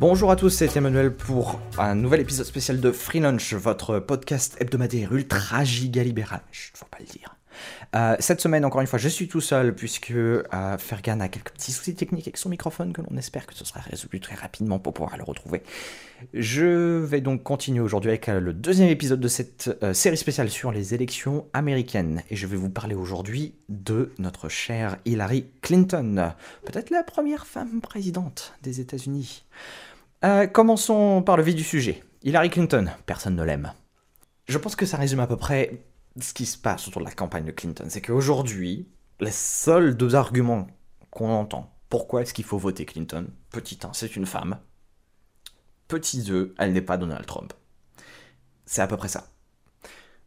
Bonjour à tous, c'est Emmanuel pour un nouvel épisode spécial de Free Lunch, votre podcast hebdomadaire ultra giga libéral. Je ne faut pas le dire. Euh, cette semaine, encore une fois, je suis tout seul puisque euh, Fergan a quelques petits soucis techniques avec son microphone que l'on espère que ce sera résolu très rapidement pour pouvoir le retrouver. Je vais donc continuer aujourd'hui avec euh, le deuxième épisode de cette série spéciale sur les élections américaines et je vais vous parler aujourd'hui de notre chère Hillary Clinton, peut-être la première femme présidente des États-Unis. Commençons par le vif du sujet. Hillary Clinton, personne ne l'aime. Je pense que ça résume à peu près ce qui se passe autour de la campagne de Clinton, c'est qu'aujourd'hui, les seuls deux arguments qu'on entend, pourquoi est-ce qu'il faut voter Clinton Petit 1, c'est une femme. Petit 2, elle n'est pas Donald Trump. C'est à peu près ça.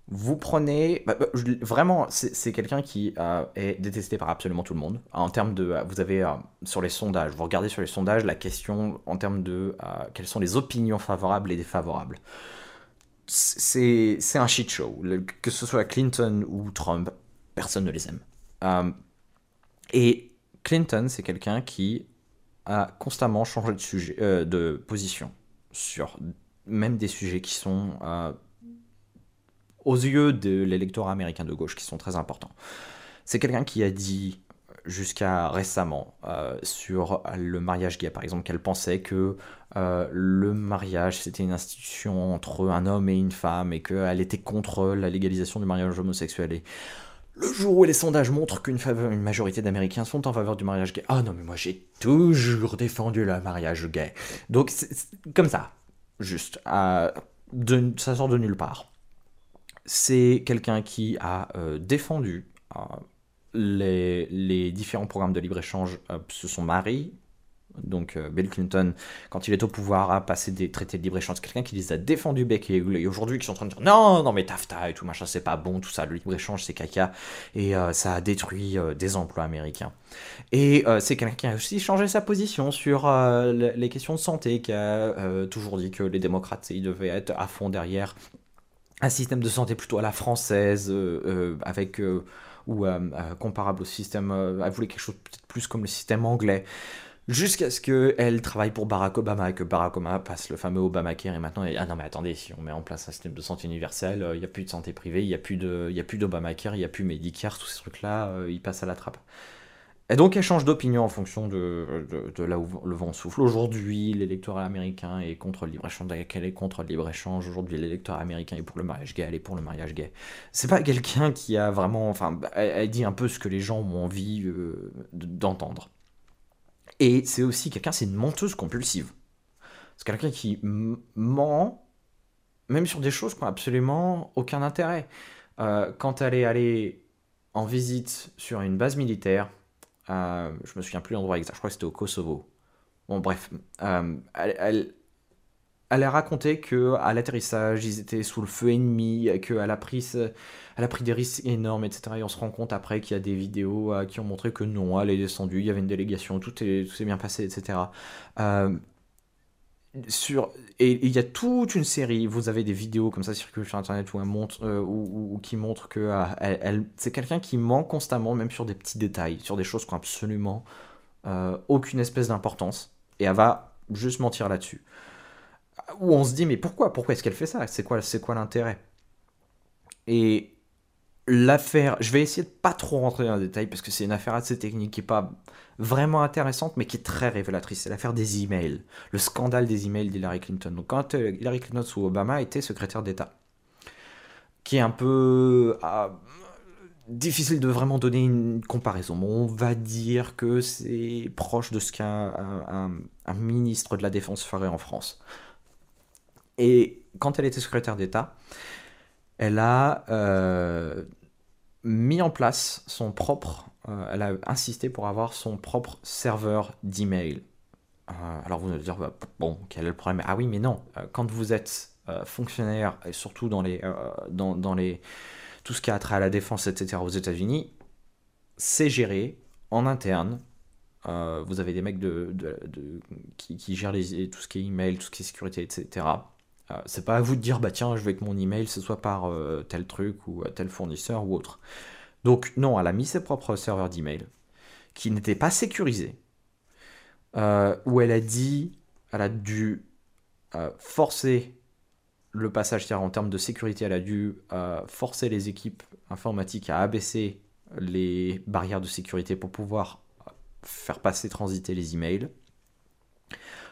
Vous prenez... Bah, bah, vraiment, c'est quelqu'un qui euh, est détesté par absolument tout le monde. En termes de... Euh, vous avez euh, sur les sondages, vous regardez sur les sondages la question en termes de quelles sont les opinions favorables et défavorables c'est un shit show. que ce soit Clinton ou Trump, personne ne les aime. Et Clinton, c'est quelqu'un qui a constamment changé de, sujet, de position sur même des sujets qui sont, aux yeux de l'électorat américain de gauche, qui sont très importants. C'est quelqu'un qui a dit jusqu'à récemment euh, sur le mariage gay, par exemple, qu'elle pensait que euh, le mariage c'était une institution entre un homme et une femme et qu'elle était contre la légalisation du mariage homosexuel. Et le jour où les sondages montrent qu'une une majorité d'Américains sont en faveur du mariage gay, ah non mais moi j'ai toujours défendu le mariage gay. Donc c'est comme ça, juste, de, ça sort de nulle part. C'est quelqu'un qui a euh, défendu les, différents programmes de libre-échange euh, se sont mariés. Donc euh, Bill Clinton, quand il est au pouvoir, a passé des traités de libre-échange. C'est quelqu'un qui les a défendus bec et aujourd'hui, qui sont en train de dire non, non, mais TAFTA et tout machin, c'est pas bon, tout ça, le libre-échange, c'est caca. Et euh, ça a détruit des emplois américains. Et c'est quelqu'un qui a aussi changé sa position sur les questions de santé, qui a toujours dit que les démocrates, ils devaient être à fond derrière un système de santé plutôt à la française, avec ou euh, euh, comparable au système, euh, elle voulait quelque chose peut-être plus comme le système anglais. Jusqu'à ce qu'elle travaille pour Barack Obama et que Barack Obama passe le fameux Obamacare et maintenant ah non mais attendez si on met en place un système de santé universel il n'y a plus de santé privée il n'y a plus de il y a plus d'Obamacare il n'y a plus Medicare tous ces trucs là ils passent à la trappe et donc elle change d'opinion en fonction de, là où le vent souffle. Aujourd'hui, l'électorat américain est contre le libre-échange. Elle est contre le libre-échange. Aujourd'hui, l'électorat américain est pour le mariage gay. Elle est pour le mariage gay. C'est pas quelqu'un qui a vraiment... Enfin, elle, dit un peu ce que les gens ont envie euh, d'entendre. Et c'est aussi quelqu'un, c'est une menteuse compulsive. C'est quelqu'un qui ment, même sur des choses qui n'ont absolument aucun intérêt. Euh, quand elle est allée en visite sur une base militaire, euh, je me souviens plus l'endroit exact, je crois que c'était au Kosovo. Bon, bref, euh, elle, elle, a raconté que à l'atterrissage, ils étaient sous le feu ennemi, qu'elle a pris, elle a pris des risques énormes, etc. Et on se rend compte après qu'il y a des vidéos euh, qui ont montré que non, elle est descendue, il y avait une délégation, tout s'est bien passé, etc sur et il y a toute une série vous avez des vidéos comme ça circulent sur internet où elle montre euh, ou, qui montrent que elle, c'est quelqu'un qui ment constamment même sur des petits détails sur des choses qui ont absolument euh, aucune espèce d'importance et elle va juste mentir là-dessus. Où on se dit mais pourquoi? Pourquoi est-ce qu'elle fait ça? C'est quoi c'est quoi l'intérêt? Et l'affaire, je vais essayer de pas trop rentrer dans les détails parce que c'est une affaire assez technique qui est pas vraiment intéressante mais qui est très révélatrice. C'est l'affaire des emails, le scandale des emails d'Hillary Clinton. Donc quand euh, Hillary Clinton sous Obama était secrétaire d'État, qui est un peu ah, difficile de vraiment donner une comparaison. on va dire que c'est proche de ce qu'un un, ministre de la Défense ferait en France. Et quand elle était secrétaire d'État, elle a euh, mis en place son propre, euh, elle a insisté pour avoir son propre serveur d'email. Euh, alors vous allez dire, bah, bon, quel est le problème? Ah oui, mais non, quand vous êtes fonctionnaire, et surtout dans, les, dans, dans, les, tout ce qui a trait à la défense, etc., aux États-Unis, c'est géré en interne. vous avez des mecs de, qui, qui, gèrent les, tout ce qui est email, tout ce qui est sécurité, etc. Euh, c'est pas à vous de dire, bah tiens, je veux que mon email, ce soit par euh, tel truc ou euh, tel fournisseur ou autre. Donc non, elle a mis ses propres serveurs d'email qui n'étaient pas sécurisés, où elle a dit, elle a dû euh, forcer le passage, en termes de sécurité, elle a dû euh, forcer les équipes informatiques à abaisser les barrières de sécurité pour pouvoir faire passer, transiter les emails.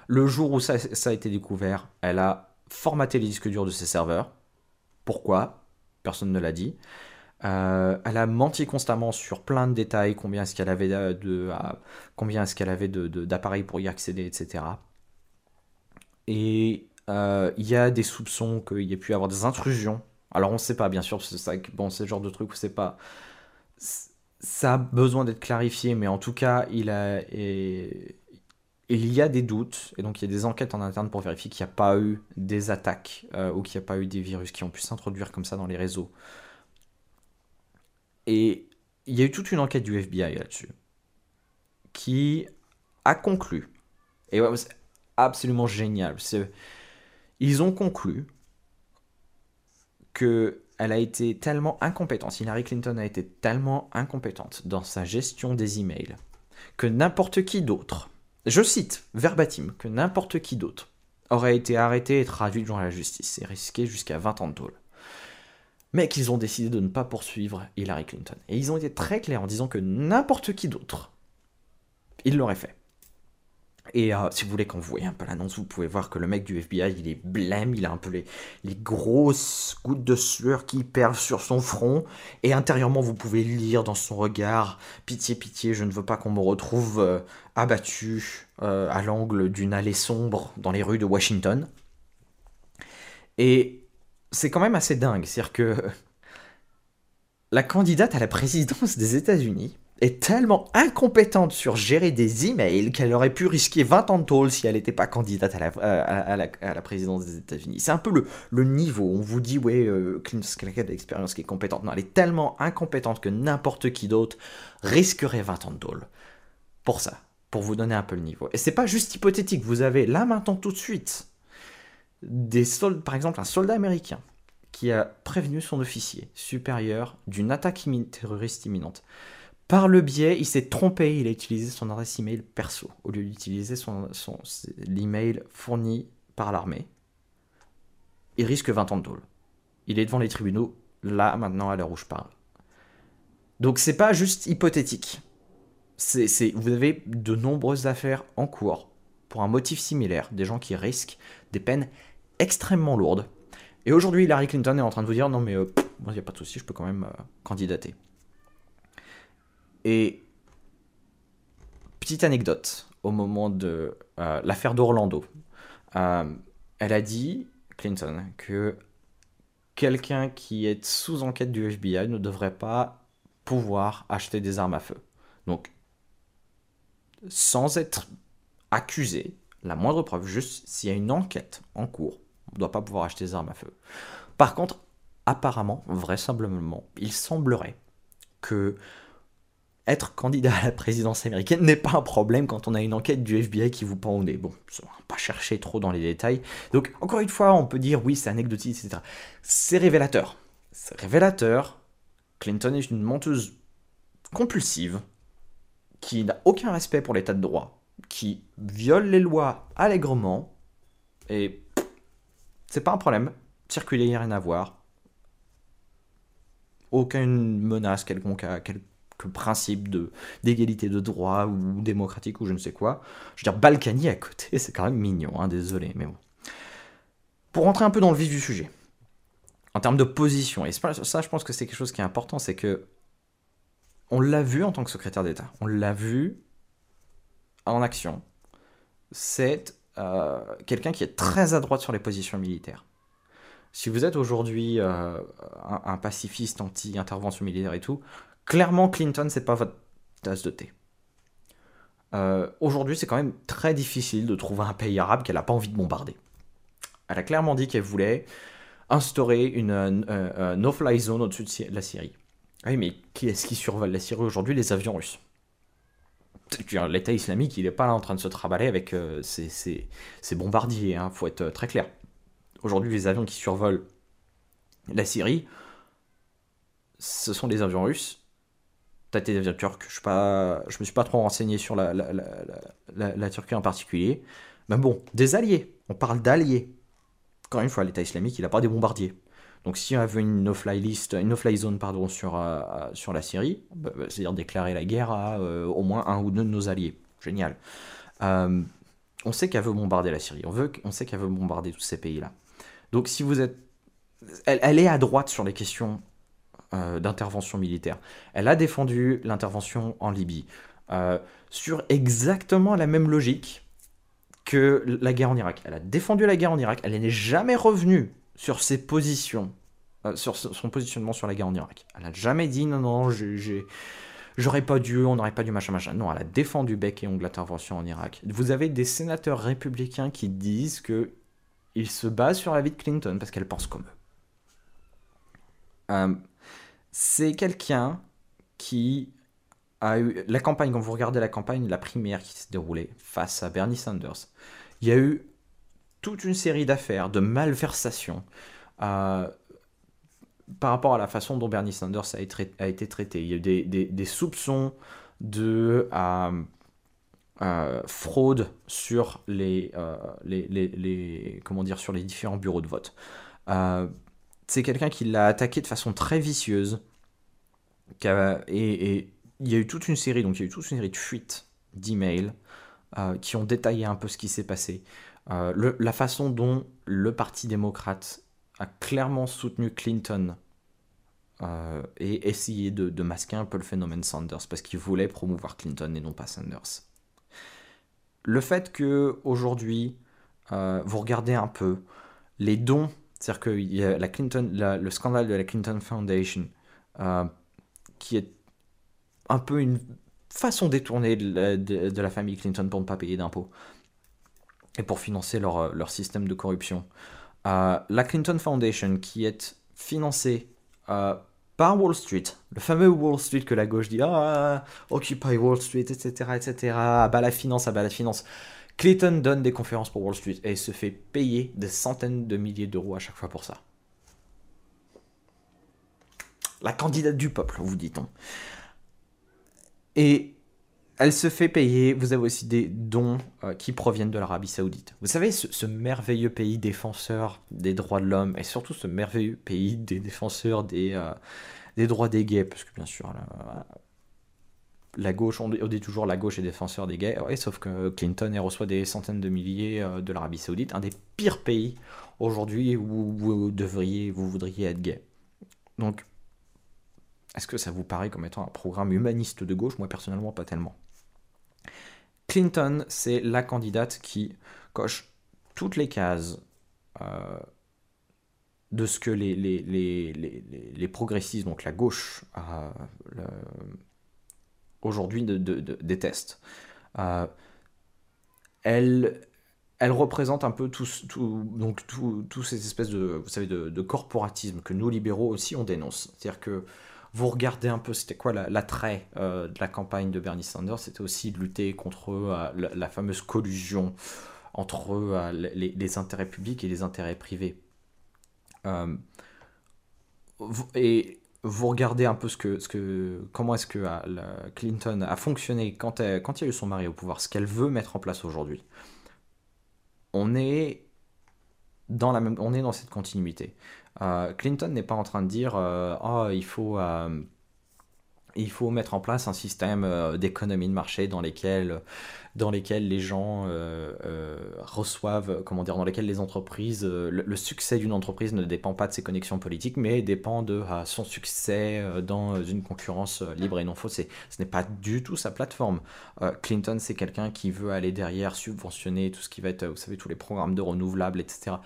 Le jour où ça, a été découvert, elle a formaté les disques durs de ses serveurs. Pourquoi? Personne ne l'a dit. Euh, elle a menti constamment sur plein de détails, combien est-ce qu'elle avait de, combien est-ce qu'elle avait d'appareils pour y accéder, etc. Et euh, il y a des soupçons qu'il y ait pu y avoir des intrusions. Alors on ne sait pas, bien sûr, c'est le genre de truc où c'est pas, ça a besoin d'être clarifié, mais en tout cas, il a, il y a des doutes, et donc il y a des enquêtes en interne pour vérifier qu'il n'y a pas eu des attaques euh, ou qu'il n'y a pas eu des virus qui ont pu s'introduire comme ça dans les réseaux et il y a eu toute une enquête du FBI là-dessus, qui a conclu, et c'est absolument génial, ils ont conclu que elle a été tellement incompétente, Hillary Clinton a été tellement incompétente dans sa gestion des emails, que n'importe qui d'autre, je cite verbatim, que n'importe qui d'autre aurait été arrêté et traduit devant la justice et risqué jusqu'à 20 ans de tôle mais qu'ils ont décidé de ne pas poursuivre Hillary Clinton. Et ils ont été très clairs en disant que n'importe qui d'autre, il l'aurait fait. Et euh, si vous voulez, quand vous voyez un peu l'annonce, vous pouvez voir que le mec du FBI, il est blême, il a un peu les, grosses gouttes de sueur qui perlent sur son front. Et intérieurement, vous pouvez lire dans son regard Pitié, pitié, je ne veux pas qu'on me retrouve euh, abattu euh, à l'angle d'une allée sombre dans les rues de Washington. Et c'est quand même assez dingue. C'est-à-dire que la candidate à la présidence des États-Unis est tellement incompétente sur gérer des emails qu'elle aurait pu risquer 20 ans de tôle si elle n'était pas candidate à la, présidence des États-Unis. C'est un peu le, niveau. On vous dit, ouais, euh, quelqu'un d'expérience qui est compétente. Non, elle est tellement incompétente que n'importe qui d'autre risquerait 20 ans de tôle. Pour ça, pour vous donner un peu le niveau. Et c'est pas juste hypothétique. Vous avez là maintenant tout de suite des par exemple un soldat américain qui a prévenu son officier supérieur d'une attaque terroriste imminente. Par le biais, il s'est trompé, il a utilisé son adresse email perso au lieu d'utiliser son, son l'email fourni par l'armée. Il risque 20 ans de tôle. Il est devant les tribunaux, là, maintenant, à l'heure où je parle. Donc c'est pas juste hypothétique. C'est, vous avez de nombreuses affaires en cours pour un motif similaire, des gens qui risquent des peines extrêmement lourde. Et aujourd'hui, Hillary Clinton est en train de vous dire non, mais euh, il n'y a pas de souci, je peux quand même euh, candidater. Et petite anecdote au moment de euh, l'affaire d'Orlando, elle a dit, Clinton, que quelqu'un qui est sous enquête du FBI ne devrait pas pouvoir acheter des armes à feu. Donc, sans être accusé, la moindre preuve, juste s'il y a une enquête en cours on ne doit pas pouvoir acheter des armes à feu. Par contre, apparemment, vraisemblablement, il semblerait que être candidat à la présidence américaine n'est pas un problème quand on a une enquête du FBI qui vous pend au nez. Bon, on va pas chercher trop dans les détails. Donc, encore une fois, on peut dire oui, c'est anecdotique, etc. C'est révélateur. C'est révélateur. Clinton est une menteuse compulsive qui n'a aucun respect pour l'état de droit, qui viole les lois allègrement et c'est pas un problème. Circuler, il n'y a rien à voir. Aucune menace quelconque à quelque principe de d'égalité de droit ou démocratique ou je ne sais quoi. Je veux dire, Balkany à côté, c'est quand même mignon, hein, désolé, mais bon. Pour rentrer un peu dans le vif du sujet, en termes de position, et ça, je pense que c'est quelque chose qui est important, c'est que on l'a vu en tant que secrétaire d'État, on l'a vu en action. C'est euh, quelqu'un qui est très à droite sur les positions militaires. Si vous êtes aujourd'hui euh, un, pacifiste anti-intervention militaire et tout, clairement Clinton, c'est pas votre tasse de thé. Euh, aujourd'hui, c'est quand même très difficile de trouver un pays arabe qu'elle n'a pas envie de bombarder. Elle a clairement dit qu'elle voulait instaurer une no-fly zone au-dessus de la Syrie. Oui, mais qui est-ce qui survole la Syrie aujourd'hui? Les avions russes l'État islamique, il n'est pas là en train de se traballer avec euh, ses, bombardiers, il hein, faut être euh, très clair. Aujourd'hui, les avions qui survolent la Syrie, ce sont des avions russes. T'as des avions turcs, je ne me suis pas trop renseigné sur la, la, Turquie en particulier, Mais bon, des alliés. On parle d'alliés. Encore une fois, l'État islamique, il n'a pas des bombardiers. Donc si on avait une no-fly list, une no-fly zone pardon, sur, euh, sur la Syrie, bah, bah, c'est-à-dire déclarer la guerre à euh, au moins un ou deux de nos alliés. Génial. Euh, on sait qu'elle veut bombarder la Syrie. On, veut, on sait qu'elle veut bombarder tous ces pays-là. Donc si vous êtes... Elle, est à droite sur les questions d'intervention militaire. Elle a défendu l'intervention en Libye. sur exactement la même logique que la guerre en Irak. Elle a défendu la guerre en Irak. Elle n'est jamais revenue sur ses positions, euh, sur son positionnement sur la guerre en Irak. Elle n'a jamais dit non, non. J'aurais pas dû, on n'aurait pas dû, machin, machin. Non, elle a défendu bec et ongle l'intervention en Irak. Vous avez des sénateurs républicains qui disent que ils se basent sur la vie de Clinton parce qu'elle pense comme eux. Euh, c'est quelqu'un qui a eu la campagne, quand vous regardez la campagne, la primaire qui s'est déroulée face à Bernie Sanders, il y a eu toute une série d'affaires, de malversations euh, par rapport à la façon dont Bernie Sanders a été, traité. Il y a eu des, soupçons de euh, euh, fraude sur les, comment dire, sur les différents bureaux de vote. c'est quelqu'un qui l'a attaqué de façon très vicieuse. et, il y a eu toute une série, donc il y a eu toute une série de fuites d'emails qui ont détaillé un peu ce qui s'est passé. Euh, la façon dont le Parti démocrate a clairement soutenu Clinton euh, et essayé de, masquer un peu le phénomène Sanders parce qu'il voulait promouvoir Clinton et non pas Sanders. Le fait que aujourd'hui euh, vous regardez un peu les dons, c'est-à-dire que y a la Clinton, le scandale de la Clinton Foundation, qui est un peu une façon détournée de la famille Clinton pour ne pas payer d'impôts et pour financer leur, euh, leur système de corruption. Euh, la Clinton Foundation, qui est financée euh, par Wall Street, le fameux Wall Street que la gauche dit ah, Occupy Wall Street, etc., etc., à bas la finance, à bas la finance. Clinton donne des conférences pour Wall Street et se fait payer des centaines de milliers d'euros à chaque fois pour ça. La candidate du peuple, vous dit-on. Et elle se fait payer. Vous avez aussi des dons euh, qui proviennent de l'Arabie Saoudite. Vous savez, ce, merveilleux pays défenseur des droits de l'homme et surtout ce merveilleux pays des défenseurs des, euh, droits des gays, parce que bien sûr, la, gauche, on dit toujours la gauche est défenseur des gays, sauf que Clinton reçoit des centaines de milliers euh, de l'Arabie Saoudite, un des pires pays aujourd'hui où vous devriez, vous voudriez être gay. Donc, est-ce que ça vous paraît comme étant un programme humaniste de gauche? Moi personnellement, pas tellement. Clinton, c'est la candidate qui coche toutes les cases euh, de ce que les, progressistes, donc la gauche, euh, aujourd'hui détestent. Euh, elle, représente un peu tous ces espèces de, vous savez, de, de corporatisme que nous libéraux aussi on dénonce. C'est-à-dire que vous regardez un peu, c'était quoi l'attrait euh, de la campagne de Bernie Sanders? C'était aussi de lutter contre euh, la, fameuse collusion entre euh, les, intérêts publics et les intérêts privés. et vous regardez un peu ce que, ce que, comment est-ce que Clinton a fonctionné quand, elle, quand il y a eu son mari au pouvoir, ce qu'elle veut mettre en place aujourd'hui. On est dans la même, on est dans cette continuité. Euh, Clinton n'est pas en train de dire oh, il faut euh, il faut mettre en place un système d'économie de marché dans lesquels, dans lesquels les gens reçoivent, comment dire, dans lesquels les entreprises, le, succès d'une entreprise ne dépend pas de ses connexions politiques, mais dépend de son succès dans une concurrence libre et non faussée. Ce n'est pas du tout sa plateforme. Clinton, c'est quelqu'un qui veut aller derrière subventionner tout ce qui va être, vous savez, tous les programmes de renouvelables, etc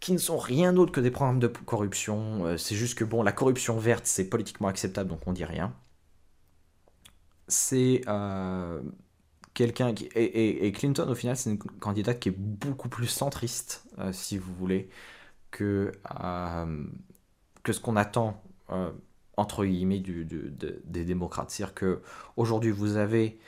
qui ne sont rien d'autre que des programmes de corruption. Euh, c'est juste que, bon, la corruption verte, c'est politiquement acceptable, donc on dit rien. C'est euh, quelqu'un qui... Et, Clinton, au final, c'est une candidate qui est beaucoup plus centriste, euh, si vous voulez, que, que ce qu'on attend, entre guillemets, des démocrates. C'est-à-dire qu'aujourd'hui, vous avez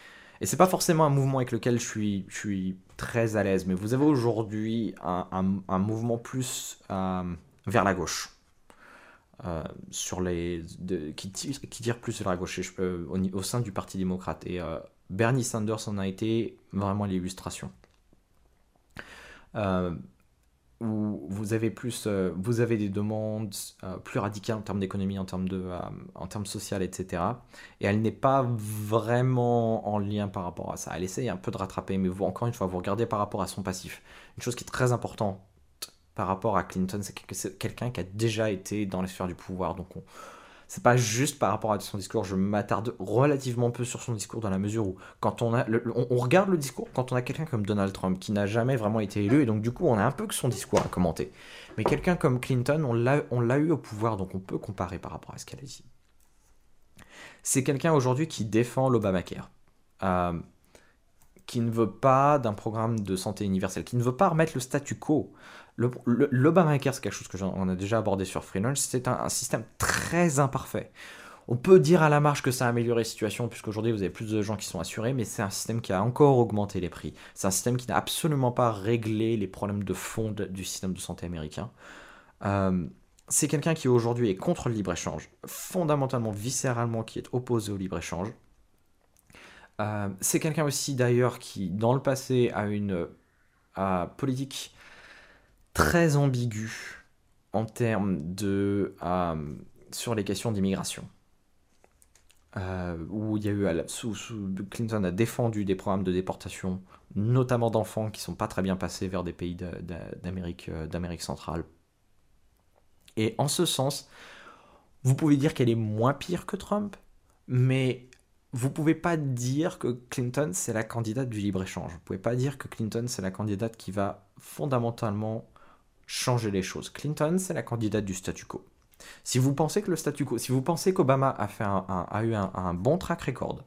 et c'est pas forcément un mouvement avec lequel je suis, très à l'aise, mais vous avez aujourd'hui un, mouvement plus euh, vers la gauche. Euh, sur les, qui, tire, plus vers la gauche au, au, sein du Parti démocrate. Et euh, Bernie Sanders en a été vraiment l'illustration. Où vous avez plus, euh, vous avez des demandes euh, plus radicales en termes d'économie, en termes de, euh, en termes social, etc. Et elle n'est pas vraiment en lien par rapport à ça. Elle essaye un peu de rattraper, mais vous, encore une fois, vous regardez par rapport à son passif. Une chose qui est très importante par rapport à Clinton, c'est que c'est quelqu'un qui a déjà été dans les sphères du pouvoir. Donc on, c'est pas juste par rapport à son discours, je m'attarde relativement peu sur son discours dans la mesure où quand on a on, regarde le discours quand on a quelqu'un comme Donald Trump qui n'a jamais vraiment été élu et donc du coup on a un peu que son discours à commenter. Mais quelqu'un comme Clinton, on l'a eu au pouvoir donc on peut comparer par rapport à ce qu'elle a dit. C'est quelqu'un aujourd'hui qui défend l'Obamacare. Euh, qui ne veut pas d'un programme de santé universel, qui ne veut pas remettre le statu quo. L'Obamacare, c'est quelque chose que on a déjà abordé sur Freelance, c'est un, système très imparfait. On peut dire à la marge que ça a amélioré la situation, puisqu'aujourd'hui vous avez plus de gens qui sont assurés, mais c'est un système qui a encore augmenté les prix. C'est un système qui n'a absolument pas réglé les problèmes de fond du système de santé américain. Euh, c'est quelqu'un qui aujourd'hui est contre le libre-échange, fondamentalement, viscéralement, qui est opposé au libre-échange. Euh, c'est quelqu'un aussi d'ailleurs qui, dans le passé, a une politique très ambiguë en termes de euh, sur les questions d'immigration. Euh, où il y a eu sous, Clinton a défendu des programmes de déportation, notamment d'enfants qui sont pas très bien passés vers des pays d'Amérique d'Amérique centrale. Et en ce sens, vous pouvez dire qu'elle est moins pire que Trump, mais vous pouvez pas dire que Clinton c'est la candidate du libre-échange. Vous pouvez pas dire que Clinton c'est la candidate qui va fondamentalement changer les choses. Clinton c'est la candidate du statu quo. Si vous pensez que le statu quo, si vous pensez qu'Obama a, fait a eu un, bon track record,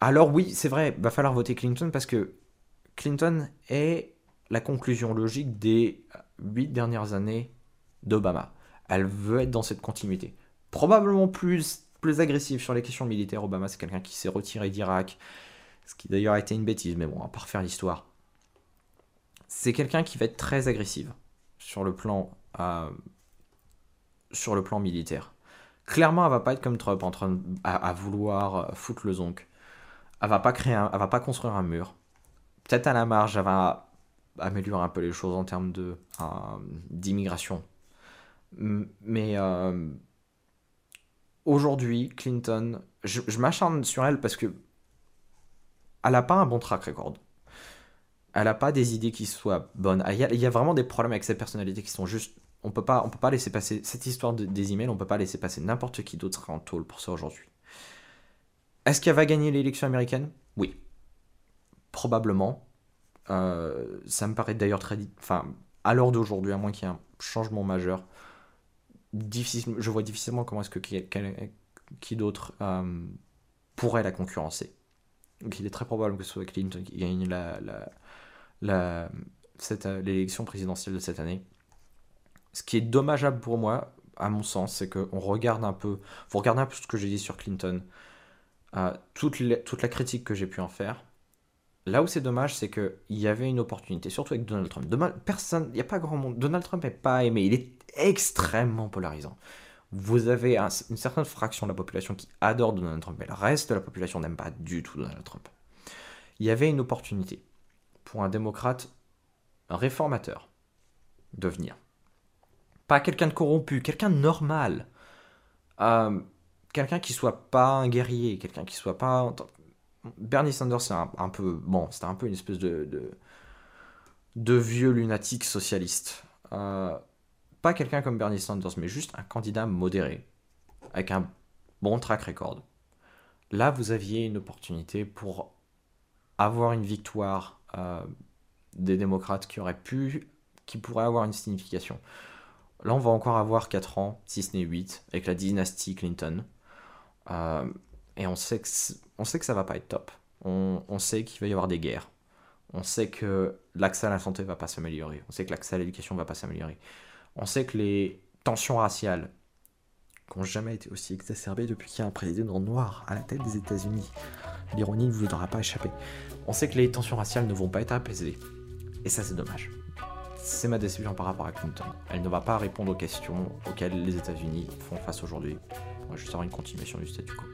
alors oui, c'est vrai, va falloir voter Clinton parce que Clinton est la conclusion logique des huit dernières années d'Obama. Elle veut être dans cette continuité. Probablement plus plus agressif sur les questions militaires. Obama, c'est quelqu'un qui s'est retiré d'Irak, ce qui d'ailleurs a été une bêtise, mais bon, à part faire l'histoire. C'est quelqu'un qui va être très agressif sur le plan, euh, militaire. Clairement, elle va pas être comme Trump en train à, vouloir foutre le zonk. Elle va pas créer, va pas construire un mur. Peut-être à la marge, elle va améliorer un peu les choses en termes de euh, d'immigration. Mais euh, aujourd'hui, Clinton, je, m'acharne sur elle parce que elle n'a pas un bon track record. Elle n'a pas des idées qui soient bonnes. Il y, a, vraiment des problèmes avec cette personnalité qui sont juste. On peut pas, on peut pas laisser passer cette histoire des emails. On peut pas laisser passer n'importe qui d'autre en tôle pour ça aujourd'hui. Est-ce qu'elle va gagner l'élection américaine? Oui, probablement. Euh, ça me paraît d'ailleurs très, enfin, à l'heure d'aujourd'hui, à moins qu'il y ait un changement majeur, je vois difficilement comment est-ce que qui, d'autre euh, pourrait la concurrencer. Donc il est très probable que ce soit Clinton qui gagne la, l'élection présidentielle de cette année. Ce qui est dommageable pour moi, à mon sens, c'est qu'on regarde un peu, vous regardez un peu ce que j'ai dit sur Clinton, euh, toute, toute la critique que j'ai pu en faire. Là où c'est dommage, c'est qu'il y avait une opportunité, surtout avec Donald Trump. personne, il n'y a pas grand monde. Donald Trump n'est pas aimé. Il est extrêmement polarisant. Vous avez une certaine fraction de la population qui adore Donald Trump, mais le reste de la population n'aime pas du tout Donald Trump. Il y avait une opportunité pour un démocrate réformateur de venir. Pas quelqu'un de corrompu, quelqu'un de normal. Euh, quelqu'un qui soit pas un guerrier, quelqu'un qui soit pas. Bernie Sanders, c'est un, peu. Bon, c'était un peu une espèce de, de, vieux lunatique socialiste. Euh, pas quelqu'un comme Bernie Sanders, mais juste un candidat modéré, avec un bon track record. Là, vous aviez une opportunité pour avoir une victoire des démocrates qui aurait pu, qui pourrait avoir une signification. Là, on va encore avoir 4 ans, si ce n'est 8, avec la dynastie Clinton. Euh, et on sait, que on sait ça va pas être top. On, on sait qu'il va y avoir des guerres. On sait que l'accès à la santé va pas s'améliorer. On sait que l'accès à l'éducation va pas s'améliorer. On sait que les tensions raciales n'ont jamais été aussi exacerbées depuis qu'il y a un président noir à la tête des États-Unis. L'ironie ne vous aura pas échappé. On sait que les tensions raciales ne vont pas être apaisées. Et ça, c'est dommage. C'est ma déception par rapport à Clinton. Elle ne va pas répondre aux questions auxquelles les États-Unis font face aujourd'hui. On va juste avoir une continuation du statu quo.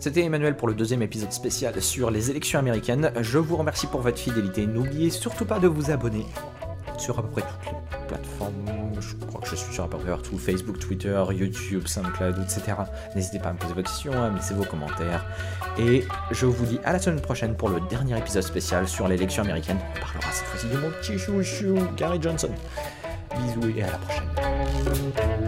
C'était Emmanuel pour le deuxième épisode spécial sur les élections américaines. Je vous remercie pour votre fidélité. N'oubliez surtout pas de vous abonner sur à peu près toutes les plateformes. Je crois que je suis sur à peu près partout Facebook, Twitter, YouTube, SoundCloud, etc. N'hésitez pas à me poser vos questions, à me laisser vos commentaires. Et je vous dis à la semaine prochaine pour le dernier épisode spécial sur l'élection américaine. On parlera cette fois-ci de mon petit chouchou, Gary Johnson. Bisous et à la prochaine.